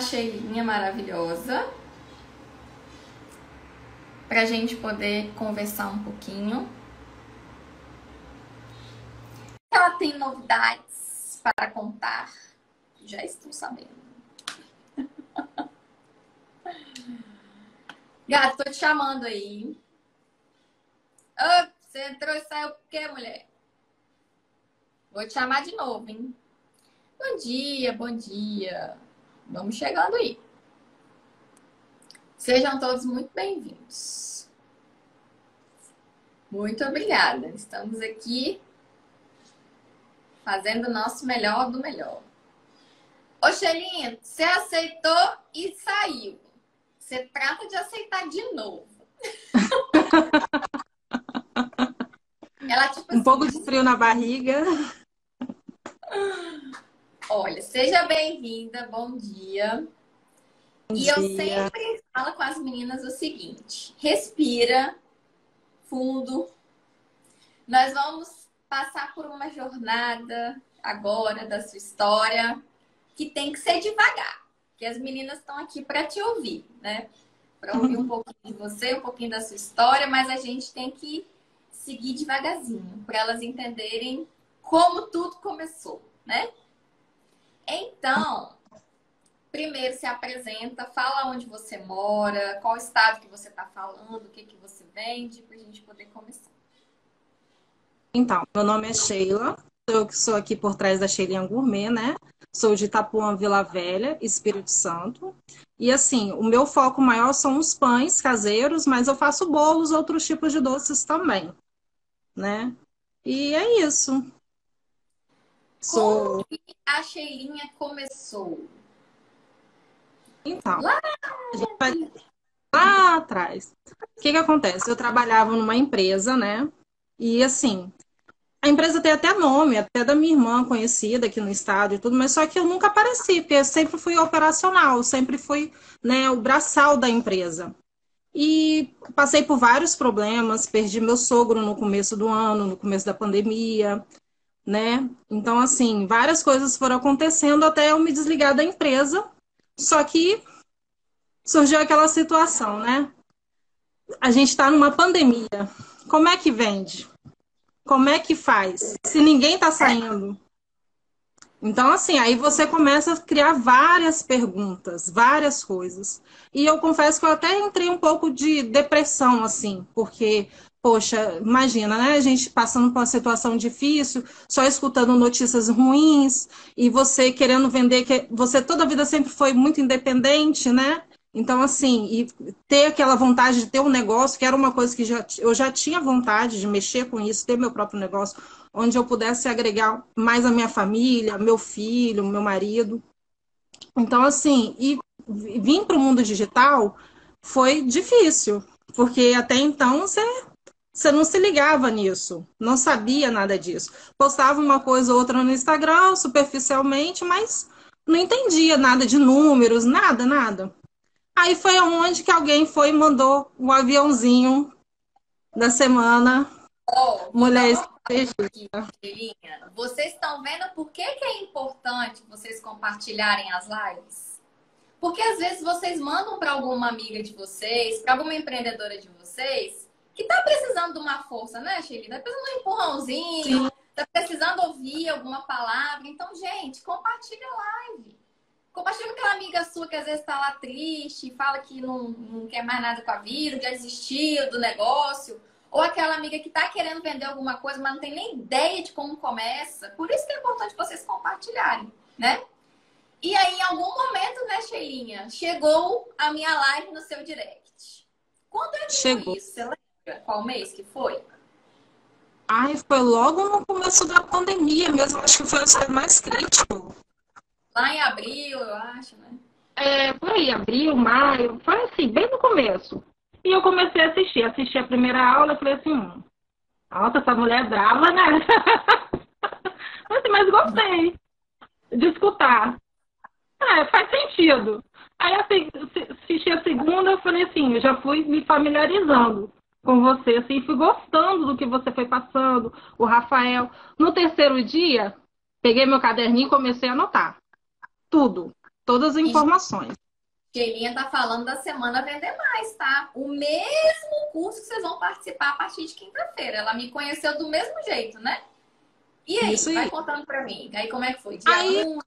a Sheilinha maravilhosa para a gente poder conversar um pouquinho. Ela tem novidades para contar, já estou sabendo. Gato, tô te chamando aí. Você entrou e saiu por quê, mulher? Vou te chamar de novo, hein? Bom dia, bom dia. Vamos chegando aí. Sejam todos muito bem-vindos. Muito obrigada. Estamos aqui fazendo o nosso melhor do melhor. Ô, Xelinha, você aceitou e saiu. Você trata de aceitar de novo. Ela, tipo, um assim, pouco de frio na barriga. Olha, seja bem-vinda, bom dia. Bom e dia. eu sempre falo com as meninas o seguinte: respira fundo. Nós vamos passar por uma jornada agora da sua história que tem que ser devagar, que as meninas estão aqui para te ouvir, né? Para ouvir um pouquinho de você, um pouquinho da sua história, mas a gente tem que seguir devagarzinho para elas entenderem como tudo começou, né? Então, primeiro se apresenta, fala onde você mora, qual estado que você está falando, o que, que você vende, para a gente poder começar. Então, meu nome é Sheila, eu que sou aqui por trás da Sheilinha Gourmet, né? Sou de Itapuã, Vila Velha, Espírito Santo. E assim, o meu foco maior são os pães caseiros, mas eu faço bolos, outros tipos de doces também, né? E é isso. Sou... Como que a Sheilinha começou? Então, lá, vai... lá atrás. O que que acontece? Eu trabalhava numa empresa, né? E assim, a empresa tem até nome, até da minha irmã conhecida aqui no estado e tudo, mas só que eu nunca apareci, porque eu sempre fui operacional, sempre fui né, o braçal da empresa. E passei por vários problemas, perdi meu sogro no começo do ano, no começo da pandemia, né? Então, assim, várias coisas foram acontecendo até eu me desligar da empresa. Só que surgiu aquela situação, né? A gente está numa pandemia. Como é que vende? Como é que faz? Se ninguém está saindo. Então, assim, aí você começa a criar várias perguntas, várias coisas. E eu confesso que eu até entrei um pouco de depressão, assim, porque, poxa, imagina, né? A gente passando por uma situação difícil, só escutando notícias ruins, e você querendo vender, que você toda a vida sempre foi muito independente, né? Então, assim, e ter aquela vontade de ter um negócio, que era uma coisa que já, eu já tinha vontade de mexer com isso, ter meu próprio negócio, onde eu pudesse agregar mais a minha família, meu filho, meu marido. Então, assim, e vir para o mundo digital foi difícil, porque até então você, você não se ligava nisso, não sabia nada disso. Postava uma coisa ou outra no Instagram, superficialmente, mas não entendia nada de números, nada, nada. Aí foi onde que alguém foi e mandou o um aviãozinho da semana. Oh, Mulher Vocês estão vendo por que, que é importante vocês compartilharem as lives? Porque às vezes vocês mandam para alguma amiga de vocês, para alguma empreendedora de vocês, que está precisando de uma força, né, Shelly? Está precisando de um empurrãozinho, está precisando ouvir alguma palavra. Então, gente, compartilha a live. Compartilha com aquela amiga sua que às vezes está lá triste, fala que não, não quer mais nada com a vida, já desistiu do negócio. Ou aquela amiga que está querendo vender alguma coisa, mas não tem nem ideia de como começa. Por isso que é importante vocês compartilharem, né? E aí, em algum momento, né, Sheilinha, chegou a minha live no seu direct. Quando é que chegou. isso? Você lembra qual mês que foi? Ai, foi logo no começo da pandemia mesmo. Acho que foi o mais crítico. Lá em abril, eu acho, né? É, por aí, abril, maio, foi assim, bem no começo. E eu comecei a assistir. Assisti a primeira aula e falei assim, hum, nossa, essa mulher é brava, né? mas, mas gostei de escutar. É, faz sentido. Aí assisti a segunda, eu falei assim, eu já fui me familiarizando com você, assim, fui gostando do que você foi passando, o Rafael. No terceiro dia, peguei meu caderninho e comecei a anotar tudo. todas as informações. Keilinha tá falando da semana Vender Mais, tá? O mesmo curso que vocês vão participar a partir de quinta-feira. Ela me conheceu do mesmo jeito, né? E aí, Isso vai contando pra mim. Aí como é que foi? Dia aí, um,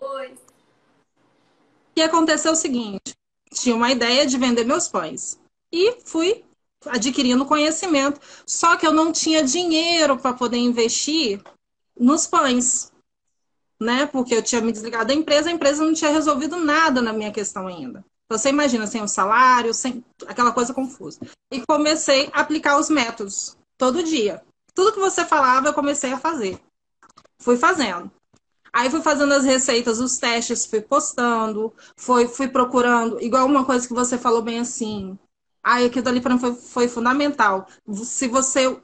dois. O que aconteceu é o seguinte: tinha uma ideia de vender meus pães. E fui adquirindo conhecimento. Só que eu não tinha dinheiro para poder investir nos pães né? Porque eu tinha me desligado da empresa, a empresa não tinha resolvido nada na minha questão ainda. Então, você imagina, sem o salário, sem aquela coisa confusa. E comecei a aplicar os métodos todo dia. Tudo que você falava, eu comecei a fazer. Fui fazendo. Aí fui fazendo as receitas, os testes, fui postando, foi, fui procurando, igual uma coisa que você falou bem assim. Ai, aquilo ali para mim foi, foi fundamental. Se você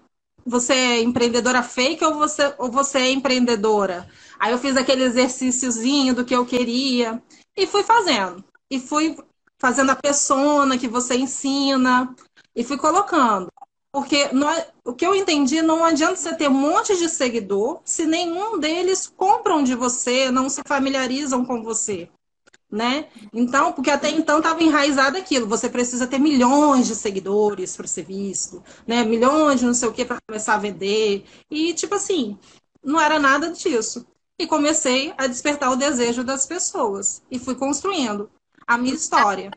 você é empreendedora fake ou você, ou você é empreendedora? Aí eu fiz aquele exercíciozinho do que eu queria e fui fazendo. E fui fazendo a persona que você ensina e fui colocando. Porque não, é, o que eu entendi, não adianta você ter um monte de seguidor se nenhum deles compram de você, não se familiarizam com você. Né? Então, porque até então estava enraizado aquilo, você precisa ter milhões de seguidores para ser visto, né? Milhões de não sei o que para começar a vender. E tipo assim, não era nada disso e comecei a despertar o desejo das pessoas e fui construindo a minha história.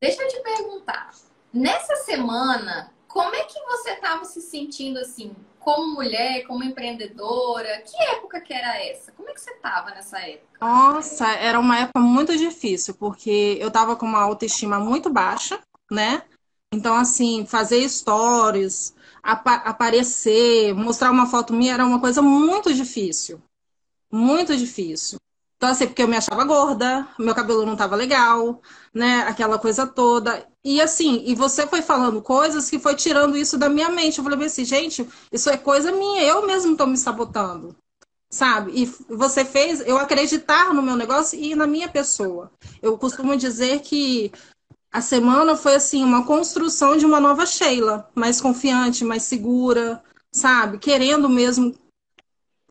Deixa eu te perguntar, nessa semana, como é que você estava se sentindo assim, como mulher, como empreendedora? Que época que era essa? Como é que você estava nessa época? Nossa, era uma época muito difícil, porque eu estava com uma autoestima muito baixa, né? Então, assim, fazer stories, ap aparecer, mostrar uma foto minha era uma coisa muito difícil muito difícil. Então, assim, porque eu me achava gorda, meu cabelo não tava legal, né? Aquela coisa toda. E assim, e você foi falando coisas que foi tirando isso da minha mente. Eu falei assim, gente, isso é coisa minha, eu mesmo tô me sabotando. Sabe? E você fez eu acreditar no meu negócio e na minha pessoa. Eu costumo dizer que a semana foi assim, uma construção de uma nova Sheila, mais confiante, mais segura, sabe? Querendo mesmo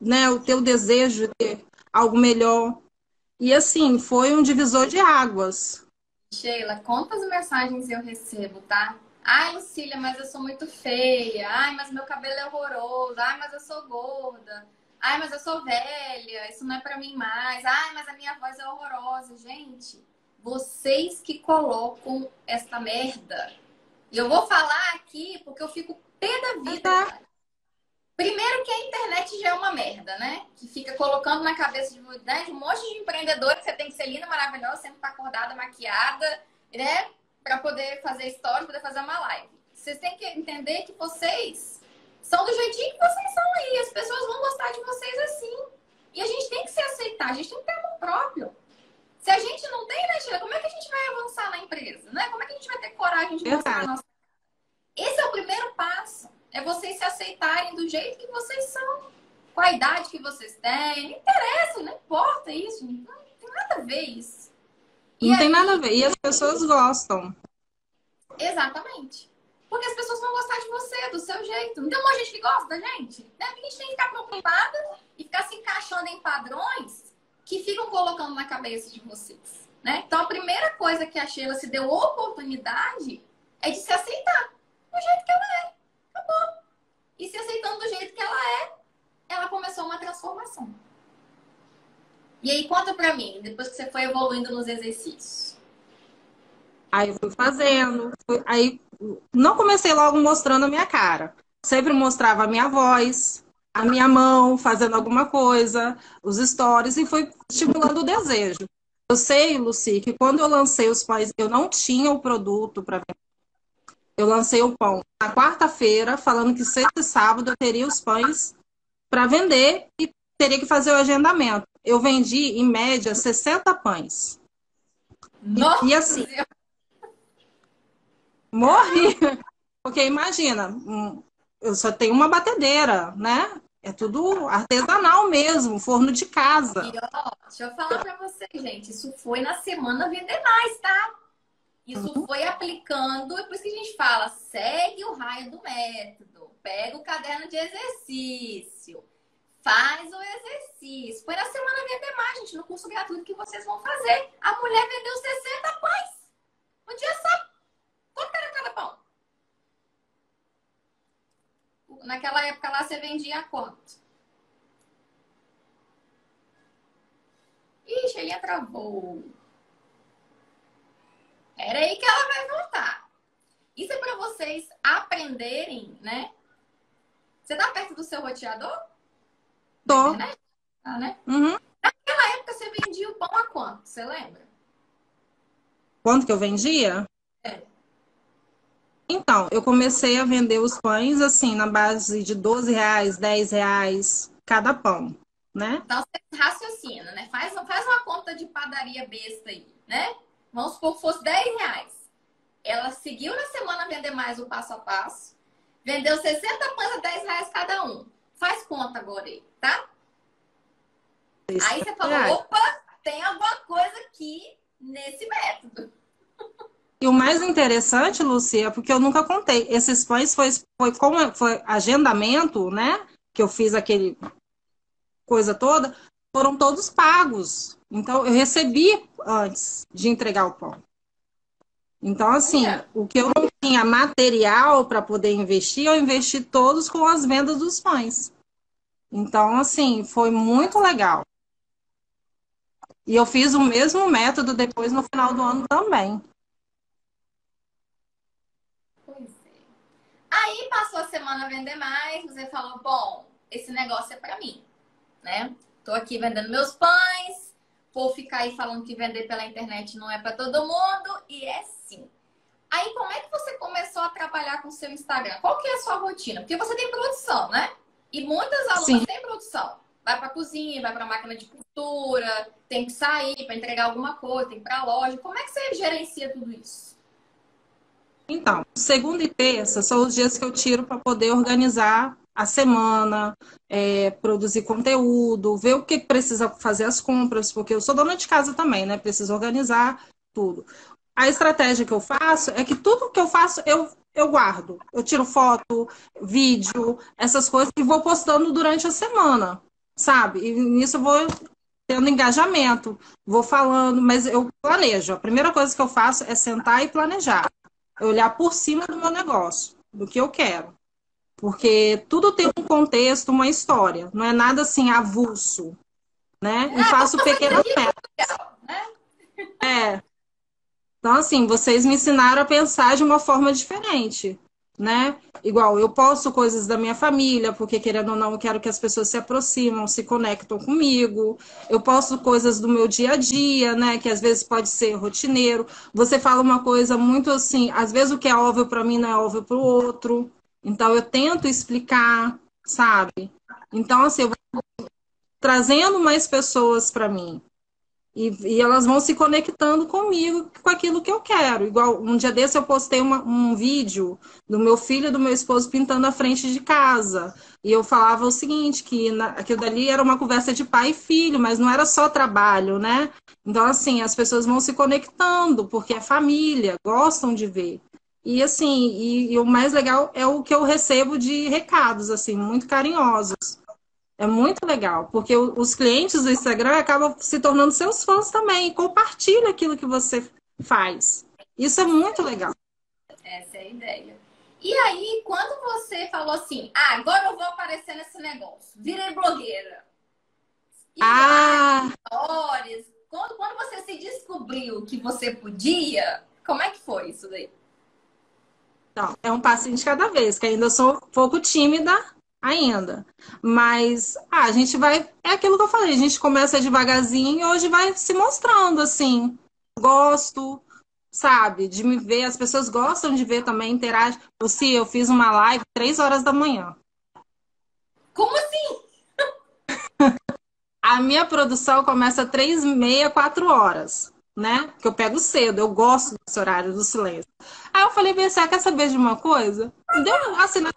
né, o teu desejo de ter algo melhor. E assim, foi um divisor de águas. Sheila, quantas mensagens eu recebo, tá? Ai, Lucília, mas eu sou muito feia. Ai, mas meu cabelo é horroroso. Ai, mas eu sou gorda. Ai, mas eu sou velha. Isso não é para mim mais. Ai, mas a minha voz é horrorosa. Gente, vocês que colocam essa merda. E eu vou falar aqui porque eu fico pé da vida. Primeiro que a internet já é uma merda, né? Que fica colocando na cabeça de, né, de um monte de empreendedores que você tem que ser linda, maravilhosa, sempre tá acordada, maquiada, né? Para poder fazer história, poder fazer uma live. Vocês têm que entender que vocês são do jeitinho que vocês são aí. As pessoas vão gostar de vocês assim. E a gente tem que se aceitar, a gente tem que ter amor próprio. Se a gente não tem, né, Sheila, como é que a gente vai avançar na empresa? Né? Como é que a gente vai ter coragem de mostrar a nossa. Esse é o primeiro passo. É vocês se aceitarem do jeito que vocês são, com a idade que vocês têm. Não interessa, não importa isso. Não tem nada a ver isso. E não aí... tem nada a ver. E as pessoas gostam. Exatamente. Porque as pessoas vão gostar de você, do seu jeito. Não tem uma gente que gosta da gente? Né? A gente tem que ficar preocupada e ficar se encaixando em padrões que ficam colocando na cabeça de vocês. Né? Então, a primeira coisa que a Sheila se deu oportunidade é de se aceitar do jeito que ela é. Acabou. E se aceitando do jeito que ela é, ela começou uma transformação. E aí, conta pra mim, depois que você foi evoluindo nos exercícios. Aí eu fui fazendo. Fui, aí não comecei logo mostrando a minha cara. Sempre mostrava a minha voz, a minha mão fazendo alguma coisa, os stories, e fui estimulando o desejo. Eu sei, Luci, que quando eu lancei os pães, eu não tinha o produto para eu lancei o pão na quarta-feira, falando que sexta e sábado eu teria os pães para vender e teria que fazer o agendamento. Eu vendi, em média, 60 pães. Nossa! E, e assim. Morri! Porque imagina, eu só tenho uma batedeira, né? É tudo artesanal mesmo, forno de casa. E, ó, deixa eu falar para vocês, gente. Isso foi na semana vender mais, tá? Isso uhum. foi aplicando, e por isso que a gente fala, segue o raio do método, pega o caderno de exercício, faz o exercício. Foi na semana vender mais, gente. No curso gratuito que vocês vão fazer. A mulher vendeu 60 pães. Um dia só. Quanto era cada pão? Naquela época lá você vendia quanto? Ixi, ele travou. Era aí que ela vai voltar. Isso é para vocês aprenderem, né? Você tá perto do seu roteador? Tô. Tá, né? Uhum. Naquela época você vendia o pão a quanto? Você lembra? Quanto que eu vendia? É. Então, eu comecei a vender os pães assim, na base de 12 reais, 10 reais cada pão, né? Então você raciocina, né? Faz, faz uma conta de padaria besta aí, né? Vamos supor que fosse 10 reais. Ela seguiu na semana vender mais o passo a passo. Vendeu 60 pães a 10 reais cada um. Faz conta agora aí, tá? Isso. Aí você falou, opa, tem alguma coisa aqui nesse método. E o mais interessante, Lucia, porque eu nunca contei, esses pães foi, foi como foi agendamento, né? Que eu fiz aquele coisa toda, foram todos pagos. Então, eu recebi antes de entregar o pão. Então, assim, o que eu não tinha material para poder investir, eu investi todos com as vendas dos pães. Então, assim, foi muito legal. E eu fiz o mesmo método depois no final do ano também. Pois é. Aí passou a semana vender mais, você falou, bom, esse negócio é para mim, né? Tô aqui vendendo meus pães, vou ficar aí falando que vender pela internet não é para todo mundo, e é Aí, como é que você começou a trabalhar com o seu Instagram? Qual que é a sua rotina? Porque você tem produção, né? E muitas alunas Sim. têm produção. Vai para cozinha, vai para máquina de costura, tem que sair para entregar alguma coisa, tem que ir para loja. Como é que você gerencia tudo isso? Então, segunda e terça são os dias que eu tiro para poder organizar a semana, é, produzir conteúdo, ver o que precisa fazer as compras, porque eu sou dona de casa também, né? Preciso organizar tudo a estratégia que eu faço é que tudo que eu faço eu, eu guardo. Eu tiro foto, vídeo, essas coisas e vou postando durante a semana, sabe? E nisso eu vou tendo engajamento, vou falando, mas eu planejo. A primeira coisa que eu faço é sentar e planejar. olhar por cima do meu negócio, do que eu quero. Porque tudo tem um contexto, uma história. Não é nada assim avulso, né? E é, faço pequenas metas. Né? É, então, assim, vocês me ensinaram a pensar de uma forma diferente, né? Igual, eu posto coisas da minha família, porque querendo ou não, eu quero que as pessoas se aproximam, se conectam comigo. Eu posto coisas do meu dia a dia, né? Que às vezes pode ser rotineiro. Você fala uma coisa muito assim, às vezes o que é óbvio para mim não é óbvio para o outro. Então, eu tento explicar, sabe? Então, assim, eu vou trazendo mais pessoas para mim. E, e, elas vão se conectando comigo, com aquilo que eu quero. Igual, um dia desse eu postei uma, um vídeo do meu filho e do meu esposo pintando a frente de casa. E eu falava o seguinte, que na, aquilo dali era uma conversa de pai e filho, mas não era só trabalho, né? Então, assim, as pessoas vão se conectando, porque é família, gostam de ver. E, assim, e, e o mais legal é o que eu recebo de recados, assim, muito carinhosos. É muito legal, porque os clientes do Instagram acabam se tornando seus fãs também. E compartilha aquilo que você faz. Isso é muito legal. Essa é a ideia. E aí, quando você falou assim, ah, agora eu vou aparecer nesse negócio, virei blogueira. E ah! Histórias. Quando, quando você se descobriu que você podia, como é que foi isso daí? Não, é um passinho de cada vez, que ainda sou um pouco tímida, ainda. Mas ah, a gente vai. É aquilo que eu falei, a gente começa devagarzinho e hoje vai se mostrando assim. Gosto, sabe, de me ver. As pessoas gostam de ver também, interagem. Lucia, eu fiz uma live três horas da manhã. Como assim? a minha produção começa três, meia, quatro horas, né? Que eu pego cedo, eu gosto desse horário do silêncio. Aí eu falei, você quer saber de uma coisa? Deu assim na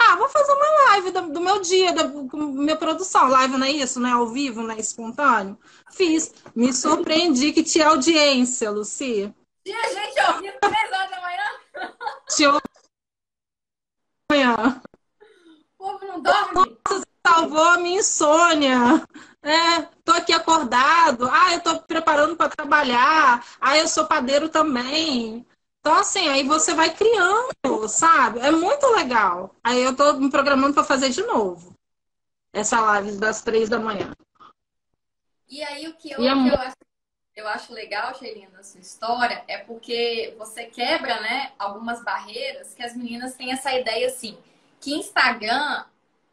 ah, vou fazer uma live do, do meu dia, da minha produção. Live não é isso, não é ao vivo, não é espontâneo? Fiz. Me surpreendi que tinha audiência, Lucia. Tinha gente ouvindo três horas da manhã? Tinha manhã. O povo não dorme. Salvou a minha insônia. É, tô aqui acordado. Ah, eu tô preparando para trabalhar. Ah, eu sou padeiro também. Então, assim, aí você vai criando, sabe? É muito legal. Aí eu tô me programando para fazer de novo. Essa live das três da manhã. E aí, o que eu, é eu, acho, eu acho legal, Sheilinha, da sua história, é porque você quebra, né, algumas barreiras que as meninas têm essa ideia, assim, que Instagram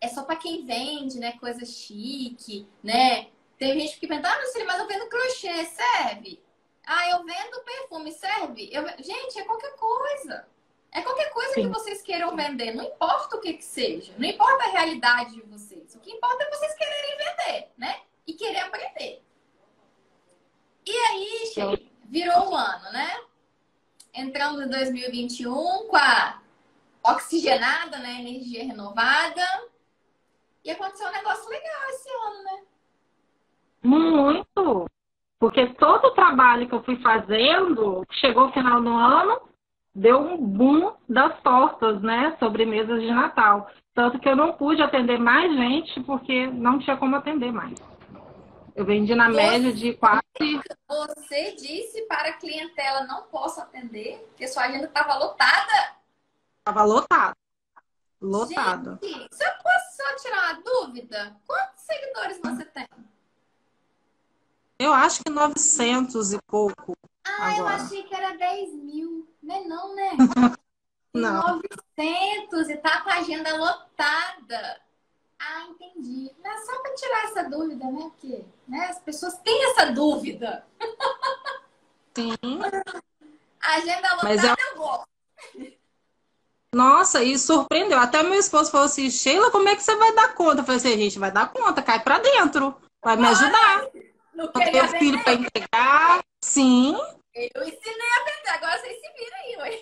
é só para quem vende, né, coisa chique, né? Tem gente que pensa, ah, mas eu vendo crochê, serve? Ah, eu vendo perfume, serve? Eu... Gente, é qualquer coisa. É qualquer coisa Sim. que vocês queiram vender, não importa o que, que seja, não importa a realidade de vocês. O que importa é vocês quererem vender, né? E querer aprender. E aí, Sheila, virou o ano, né? Entramos em 2021 com a oxigenada, né? Energia renovada. E aconteceu um negócio legal esse ano, né? Muito! Porque todo o trabalho que eu fui fazendo, chegou o final do ano, deu um boom das tortas, né? Sobremesas de Natal. Tanto que eu não pude atender mais gente, porque não tinha como atender mais. Eu vendi na você, média de quase. Você disse para a clientela não posso atender, que sua agenda estava lotada? Estava lotada. Lotada. Gente, se eu posso só tirar uma dúvida, quantos seguidores você tem? Eu acho que 900 e pouco. Ah, agora. eu achei que era 10 mil. Não é não, né? não. 900 e tá com a agenda lotada. Ah, entendi. Mas é só para tirar essa dúvida, né? Porque né, as pessoas têm essa dúvida. Sim. Agenda lotada Mas eu... eu gosto. Nossa, e surpreendeu. Até meu esposo falou assim: Sheila, como é que você vai dar conta? Eu falei assim: gente vai dar conta, cai pra dentro, vai me ajudar. Não queria tenho filho para entregar. Sim. Eu ensinei a vender, agora vocês se viram aí, ué.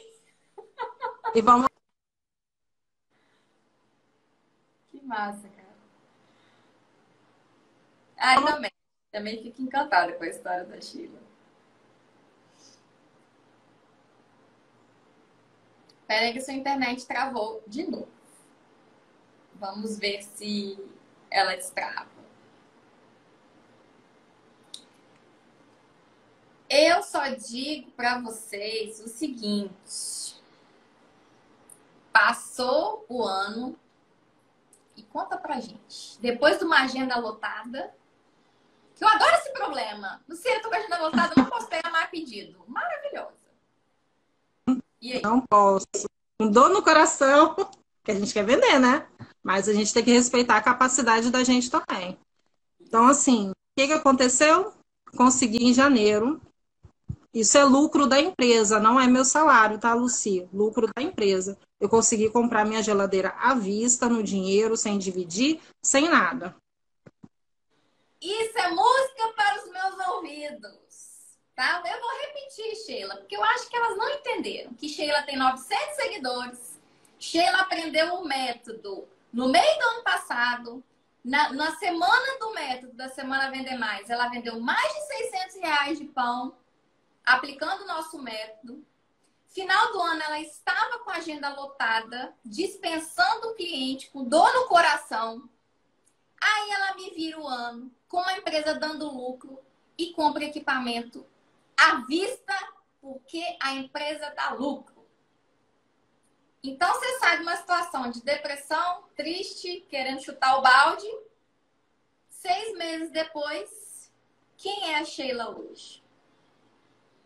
E vamos. Que massa, cara. Ah, também. Também fico encantada com a história da Sheila. Pera que sua internet travou de novo. Vamos ver se ela destrava. Eu só digo para vocês o seguinte: passou o ano e conta pra gente. Depois de uma agenda lotada, que eu adoro esse problema. Eu tô com a agenda lotada, não posso pegar mais pedido. Maravilhosa. Não posso. Com dor no coração, que a gente quer vender, né? Mas a gente tem que respeitar a capacidade da gente também. Então, assim, o que, que aconteceu? Consegui em janeiro isso é lucro da empresa, não é meu salário, tá, Lucia? Lucro da empresa. Eu consegui comprar minha geladeira à vista, no dinheiro, sem dividir, sem nada. Isso é música para os meus ouvidos. Tá? Eu vou repetir, Sheila, porque eu acho que elas não entenderam que Sheila tem 900 seguidores. Sheila aprendeu o método no meio do ano passado. Na, na semana do método, da Semana Vender Mais, ela vendeu mais de 600 reais de pão aplicando o nosso método. Final do ano, ela estava com a agenda lotada, dispensando o cliente, com dor no coração. Aí ela me vira o ano, com uma empresa dando lucro e compra equipamento à vista, porque a empresa dá lucro. Então você sai de uma situação de depressão, triste, querendo chutar o balde. Seis meses depois, quem é a Sheila hoje?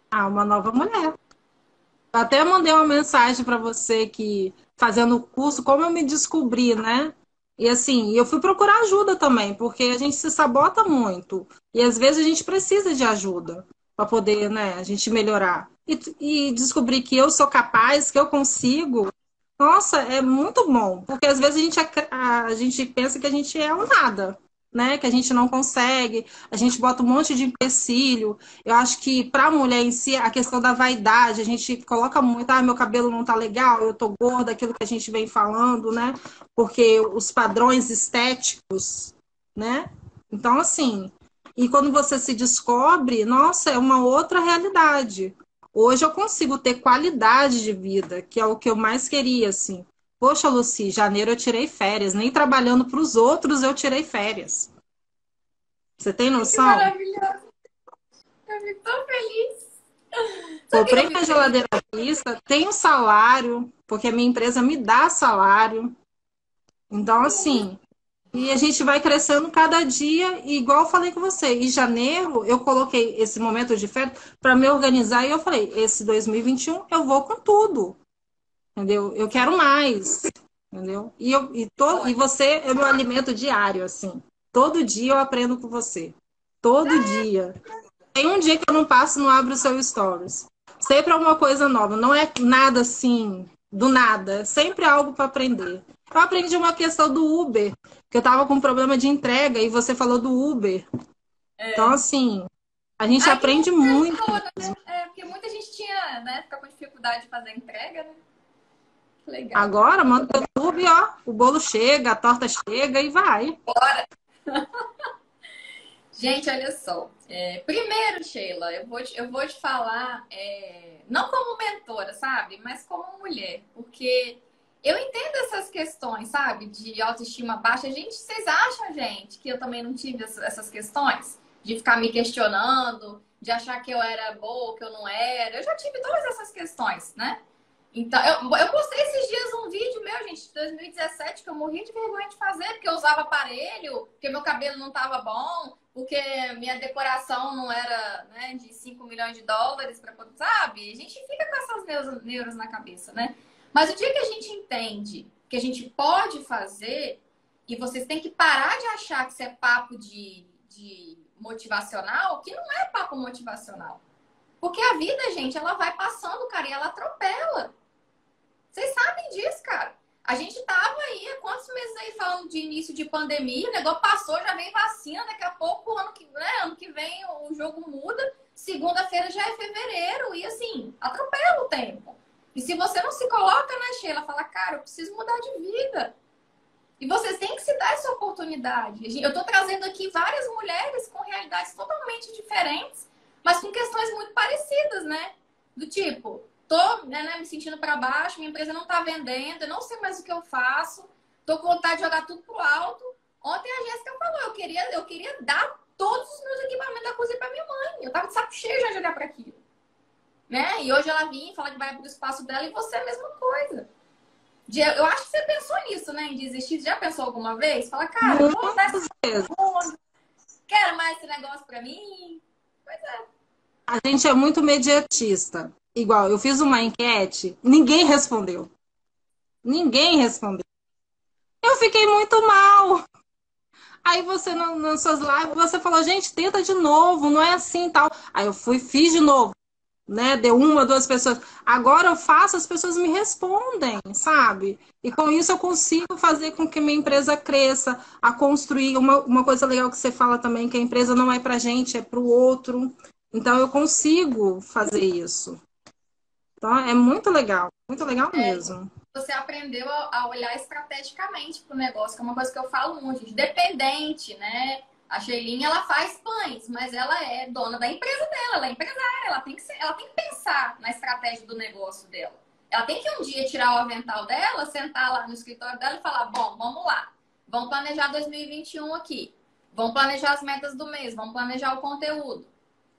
Ah, uma nova mulher. Eu até mandei uma mensagem para você que fazendo o curso, como eu me descobri, né? E assim, eu fui procurar ajuda também, porque a gente se sabota muito. E às vezes a gente precisa de ajuda para poder, né, a gente melhorar. E, e descobrir que eu sou capaz, que eu consigo. Nossa, é muito bom, porque às vezes a gente, a, a gente pensa que a gente é um nada né, que a gente não consegue, a gente bota um monte de empecilho. Eu acho que para a mulher em si, a questão da vaidade, a gente coloca muito, ah, meu cabelo não tá legal, eu tô gorda, aquilo que a gente vem falando, né? Porque os padrões estéticos, né? Então, assim, e quando você se descobre, nossa, é uma outra realidade. Hoje eu consigo ter qualidade de vida, que é o que eu mais queria, assim. Poxa, Luci, janeiro eu tirei férias, nem trabalhando para os outros eu tirei férias. Você tem noção? Que maravilhoso. Eu fico tão feliz. Comprei minha geladeira vista, tenho salário, porque a minha empresa me dá salário. Então, assim, e a gente vai crescendo cada dia, igual eu falei com você, em janeiro eu coloquei esse momento de férias para me organizar e eu falei, esse 2021 eu vou com tudo. Entendeu? Eu quero mais. Entendeu? E, eu, e, to, e você é meu alimento diário, assim. Todo dia eu aprendo com você. Todo dia. Tem um dia que eu não passo, não abro o seu stories. Sempre alguma coisa nova. Não é nada assim, do nada. É sempre algo para aprender. Eu aprendi uma questão do Uber, que eu tava com problema de entrega e você falou do Uber. É. Então, assim, a gente aprende muito. né? É, porque muita gente tinha, né, ficar com dificuldade de fazer entrega, né? Legal. Agora, manda o YouTube, ó, o bolo chega, a torta chega e vai. Bora! gente, olha só. É, primeiro, Sheila, eu vou te, eu vou te falar, é, não como mentora, sabe? Mas como mulher. Porque eu entendo essas questões, sabe? De autoestima baixa. Gente, vocês acham, gente, que eu também não tive essas questões? De ficar me questionando, de achar que eu era boa, que eu não era. Eu já tive todas essas questões, né? Então, eu, eu postei esses dias um vídeo meu, gente, de 2017, que eu morri de vergonha de fazer, porque eu usava aparelho, porque meu cabelo não tava bom, porque minha decoração não era né, de 5 milhões de dólares, para sabe? A gente fica com essas neuras na cabeça, né? Mas o dia que a gente entende que a gente pode fazer, e vocês têm que parar de achar que isso é papo de, de motivacional, que não é papo motivacional. Porque a vida, gente, ela vai passando, cara, e ela atropela. Vocês sabem disso, cara. A gente tava aí há quantos meses aí falando de início de pandemia, o negócio passou, já vem vacina, daqui a pouco, ano que, né, ano que vem o jogo muda, segunda-feira já é fevereiro, e assim, atropela o tempo. E se você não se coloca na Sheila, fala, cara, eu preciso mudar de vida. E vocês têm que se dar essa oportunidade. Eu estou trazendo aqui várias mulheres com realidades totalmente diferentes, mas com questões muito parecidas, né? Do tipo, tô né, né me sentindo para baixo, minha empresa não está vendendo, eu não sei mais o que eu faço, tô com vontade de jogar tudo pro alto. Ontem a Jéssica falou, eu queria, eu queria dar todos os meus equipamentos da cozinha para minha mãe. Eu tava de saco cheio já de olhar para aquilo né? E hoje ela vinha falar que vai para o espaço dela e você é a mesma coisa. Eu acho que você pensou nisso, né? Em desistir. Já pensou alguma vez? Fala, cara, eu vou dar mundo. Quero mais esse negócio para mim. Pois é. A gente é muito mediatista. Igual, eu fiz uma enquete, ninguém respondeu. Ninguém respondeu. Eu fiquei muito mal. Aí você, nas suas lives, você falou, gente, tenta de novo, não é assim tal. Aí eu fui, fiz de novo né? Deu uma, duas pessoas. Agora eu faço, as pessoas me respondem, sabe? E com isso eu consigo fazer com que minha empresa cresça, a construir. Uma, uma coisa legal que você fala também, que a empresa não é pra gente, é pro outro. Então eu consigo fazer isso. Então é muito legal, muito legal é, mesmo. Você aprendeu a olhar estrategicamente pro negócio, que é uma coisa que eu falo muito, dependente, né? A Sheilinha, ela faz pães, mas ela é dona da empresa dela, ela é empresária, ela tem que, ser, ela tem que pensar na estratégia do negócio dela. Ela tem que um dia tirar o avental dela, sentar lá no escritório dela e falar: bom, vamos lá, vamos planejar 2021 aqui, vamos planejar as metas do mês, vamos planejar o conteúdo.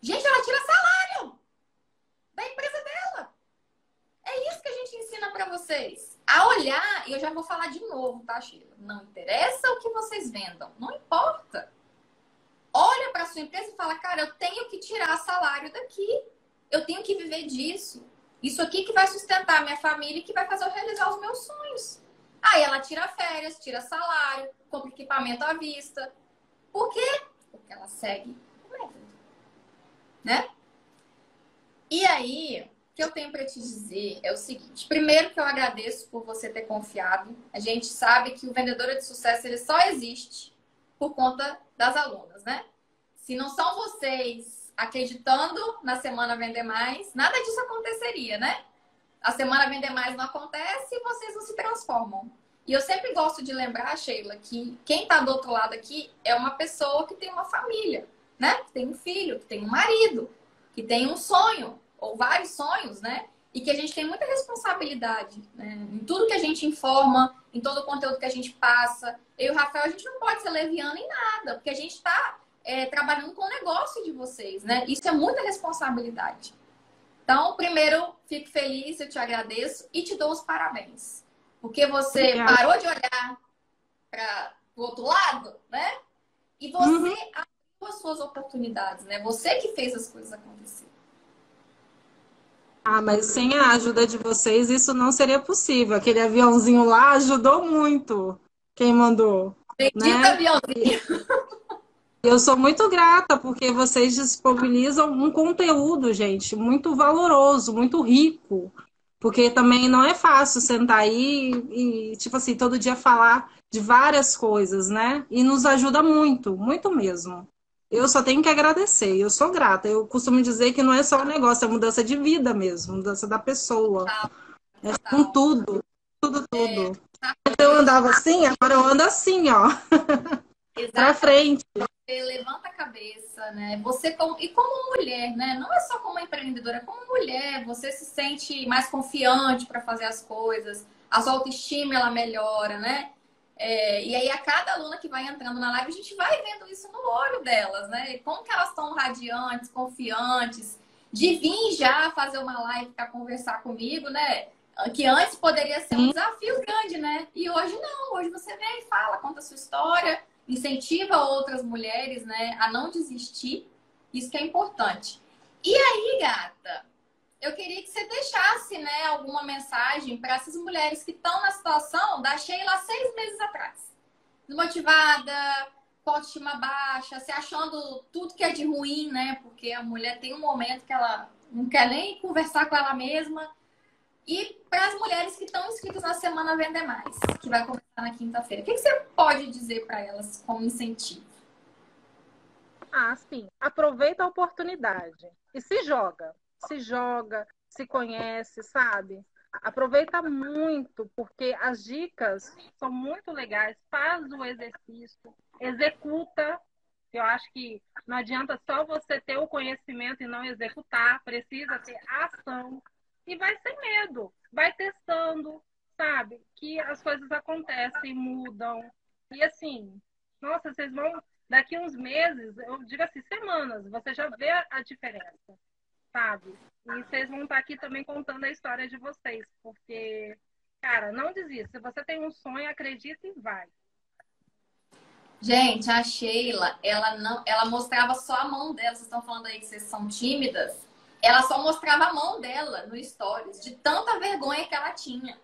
Gente, ela tira salário da empresa dela. É isso que a gente ensina para vocês. A olhar, e eu já vou falar de novo, tá, Sheila? Não interessa o que vocês vendam, não importa olha para sua empresa e fala, cara, eu tenho que tirar salário daqui. Eu tenho que viver disso. Isso aqui que vai sustentar minha família e que vai fazer eu realizar os meus sonhos. Aí ela tira férias, tira salário, compra equipamento à vista. Por quê? Porque ela segue o método. Né? E aí, o que eu tenho para te dizer é o seguinte: primeiro, que eu agradeço por você ter confiado. A gente sabe que o vendedor de sucesso ele só existe por conta das alunas, né? Se não são vocês acreditando na Semana Vender Mais, nada disso aconteceria, né? A Semana Vender Mais não acontece e vocês não se transformam. E eu sempre gosto de lembrar, Sheila, que quem está do outro lado aqui é uma pessoa que tem uma família, né? Que tem um filho, que tem um marido, que tem um sonho, ou vários sonhos, né? E que a gente tem muita responsabilidade né? em tudo que a gente informa, em todo o conteúdo que a gente passa. Eu e o Rafael, a gente não pode ser leviano em nada, porque a gente está é, trabalhando com o negócio de vocês, né? Isso é muita responsabilidade. Então, primeiro, fico feliz, eu te agradeço e te dou os parabéns. Porque você Obrigada. parou de olhar para o outro lado, né? E você uhum. abriu as suas oportunidades, né? Você que fez as coisas acontecer. Ah, mas sem a ajuda de vocês, isso não seria possível. Aquele aviãozinho lá ajudou muito. Quem mandou? Bendito né? aviãozinho. Eu sou muito grata porque vocês disponibilizam um conteúdo, gente, muito valoroso, muito rico. Porque também não é fácil sentar aí e, tipo assim, todo dia falar de várias coisas, né? E nos ajuda muito, muito mesmo. Eu só tenho que agradecer, eu sou grata. Eu costumo dizer que não é só um negócio, é mudança de vida mesmo, mudança da pessoa. É com tudo, tudo, tudo. É, eu andava assim, agora eu ando assim, ó. pra frente. Você levanta a cabeça, né? Você como, e como mulher, né? Não é só como empreendedora, como mulher, você se sente mais confiante para fazer as coisas. A sua autoestima ela melhora, né? É, e aí, a cada aluna que vai entrando na live, a gente vai vendo isso no olho delas, né? Como que elas estão radiantes, confiantes, de vir já fazer uma live para conversar comigo, né? Que antes poderia ser um desafio grande, né? E hoje não. Hoje você vem e fala, conta a sua história, incentiva outras mulheres, né, a não desistir. Isso que é importante. E aí, gata, eu queria que você deixasse, né, alguma mensagem para essas mulheres que estão na situação da Sheila seis meses atrás. Desmotivada, com autoestima baixa, se achando tudo que é de ruim, né? Porque a mulher tem um momento que ela não quer nem conversar com ela mesma. E para as mulheres que estão inscritas na Semana Vender Mais, que vai começar na quinta-feira, o que, que você pode dizer para elas como incentivo? Ah, sim. Aproveita a oportunidade e se joga. Se joga, se conhece, sabe? Aproveita muito, porque as dicas são muito legais. Faz o exercício, executa. Eu acho que não adianta só você ter o conhecimento e não executar, precisa ter ação e vai sem medo, vai testando, sabe? Que as coisas acontecem, mudam. E assim, nossa, vocês vão, daqui uns meses, eu digo assim, semanas, você já vê a diferença, sabe? E vocês vão estar aqui também contando a história de vocês, porque, cara, não desista. Se você tem um sonho, acredita e vai. Gente, a Sheila, ela não, ela mostrava só a mão dela. Vocês estão falando aí que vocês são tímidas ela só mostrava a mão dela no stories, de tanta vergonha que ela tinha.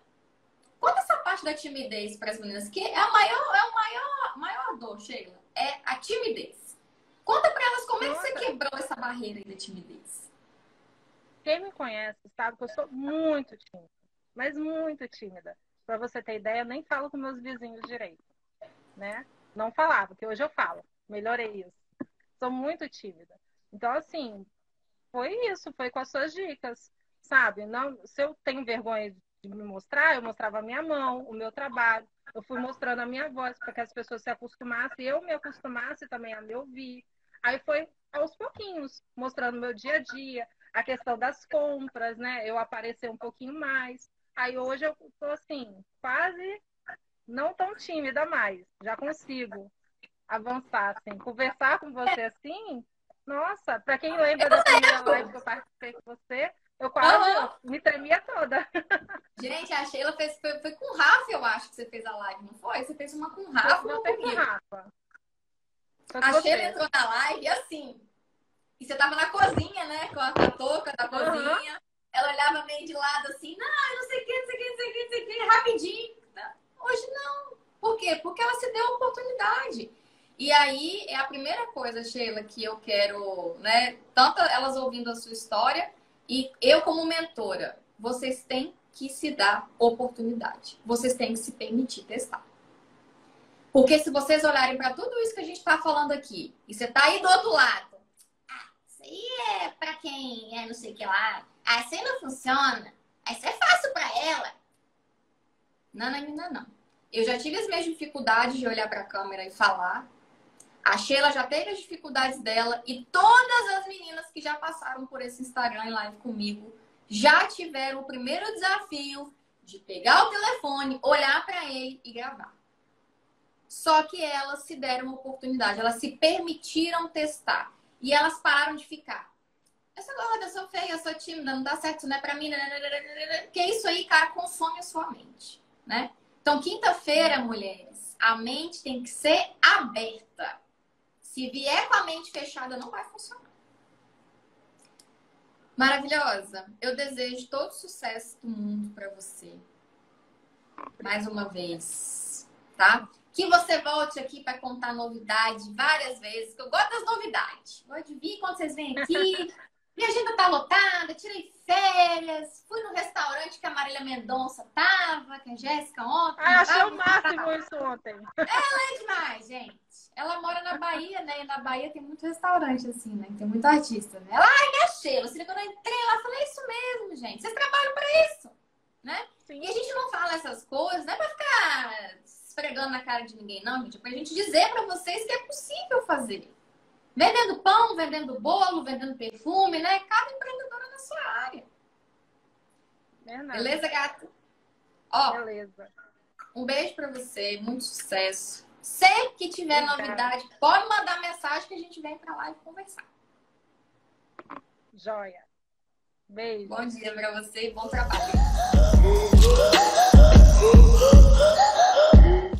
Conta essa parte da timidez para as meninas, que é a maior, é o maior, maior dor, Sheila, é a timidez. Conta para elas como Nossa. é que você quebrou essa barreira aí da timidez. Quem me conhece sabe que eu sou muito tímida, mas muito tímida. Para você ter ideia, eu nem falo com meus vizinhos direito, né? Não falava, porque hoje eu falo. Melhorei isso. Sou muito tímida. Então, assim, foi isso, foi com as suas dicas, sabe? Não, se eu tenho vergonha de me mostrar, eu mostrava a minha mão, o meu trabalho, eu fui mostrando a minha voz para que as pessoas se acostumassem, eu me acostumasse também a me ouvir. Aí foi aos pouquinhos, mostrando meu dia a dia, a questão das compras, né? Eu aparecer um pouquinho mais. Aí hoje eu tô assim, quase não tão tímida mais. Já consigo avançar, assim. Conversar com você assim, nossa, pra quem lembra da primeira live que eu participei com você, eu quase uhum. me tremia toda. Gente, a Sheila fez, foi, foi com o Rafa, eu acho que você fez a live, não foi? Você fez uma com o Rafa ou comigo? Com Rafa. A Sheila entrou na live e assim, e você tava na cozinha, né? Com a touca da cozinha. Uhum. Ela olhava meio de lado assim, não, não sei o que, não sei o que, não sei o que, não sei o que, rapidinho. Hoje não. Por quê? Porque ela se deu a oportunidade. E aí é a primeira coisa, Sheila, que eu quero, né? Tanto elas ouvindo a sua história e eu como mentora, vocês têm que se dar oportunidade. Vocês têm que se permitir testar. Porque se vocês olharem para tudo isso que a gente está falando aqui, e você está aí do outro lado, aí é para quem é não sei o que lá, aí não funciona, ah, isso é fácil para ela. Não, não, não, não. Eu já tive as minhas dificuldades de olhar para a câmera e falar, a Sheila já teve as dificuldades dela e todas as meninas que já passaram por esse Instagram live comigo já tiveram o primeiro desafio de pegar o telefone, olhar para ele e gravar. Só que elas se deram uma oportunidade, elas se permitiram testar. E elas pararam de ficar. Essa gorda, eu sou feia, eu sou tímida, não dá certo, não é pra mim. Porque isso aí, cara, consome a sua mente, né? Então, quinta-feira, mulheres, a mente tem que ser aberta. Se vier com a mente fechada, não vai funcionar. Maravilhosa. Eu desejo todo o sucesso do mundo para você. Mais uma vez, tá? Que você volte aqui para contar novidade várias vezes, que eu gosto das novidades. Gosto de vir quando vocês vêm aqui. Minha agenda tá lotada, tirei férias, fui no restaurante que a Marília Mendonça tava, que a Jéssica ontem. Ah, achei o máximo isso ontem. Ela é demais, gente. Ela mora na Bahia, né? E na Bahia tem muito restaurante, assim, né? Tem muito artista, né? Ela, ai, minha Sheila. Assim, quando eu entrei lá, falei, é isso mesmo, gente. Vocês trabalham pra isso, né? Sim. E a gente não fala essas coisas, não é pra ficar esfregando na cara de ninguém, não, gente. É pra gente dizer pra vocês que é possível fazer. Vendendo pão, vendendo bolo, vendendo perfume, né? Cada empreendedora na sua área. Verdade. Beleza, gato? Ó, Beleza. Um beijo pra você, muito sucesso. Sempre que tiver Obrigada. novidade, pode mandar mensagem que a gente vem pra lá e conversar. Joia. Beijo. Bom dia pra você e bom trabalho.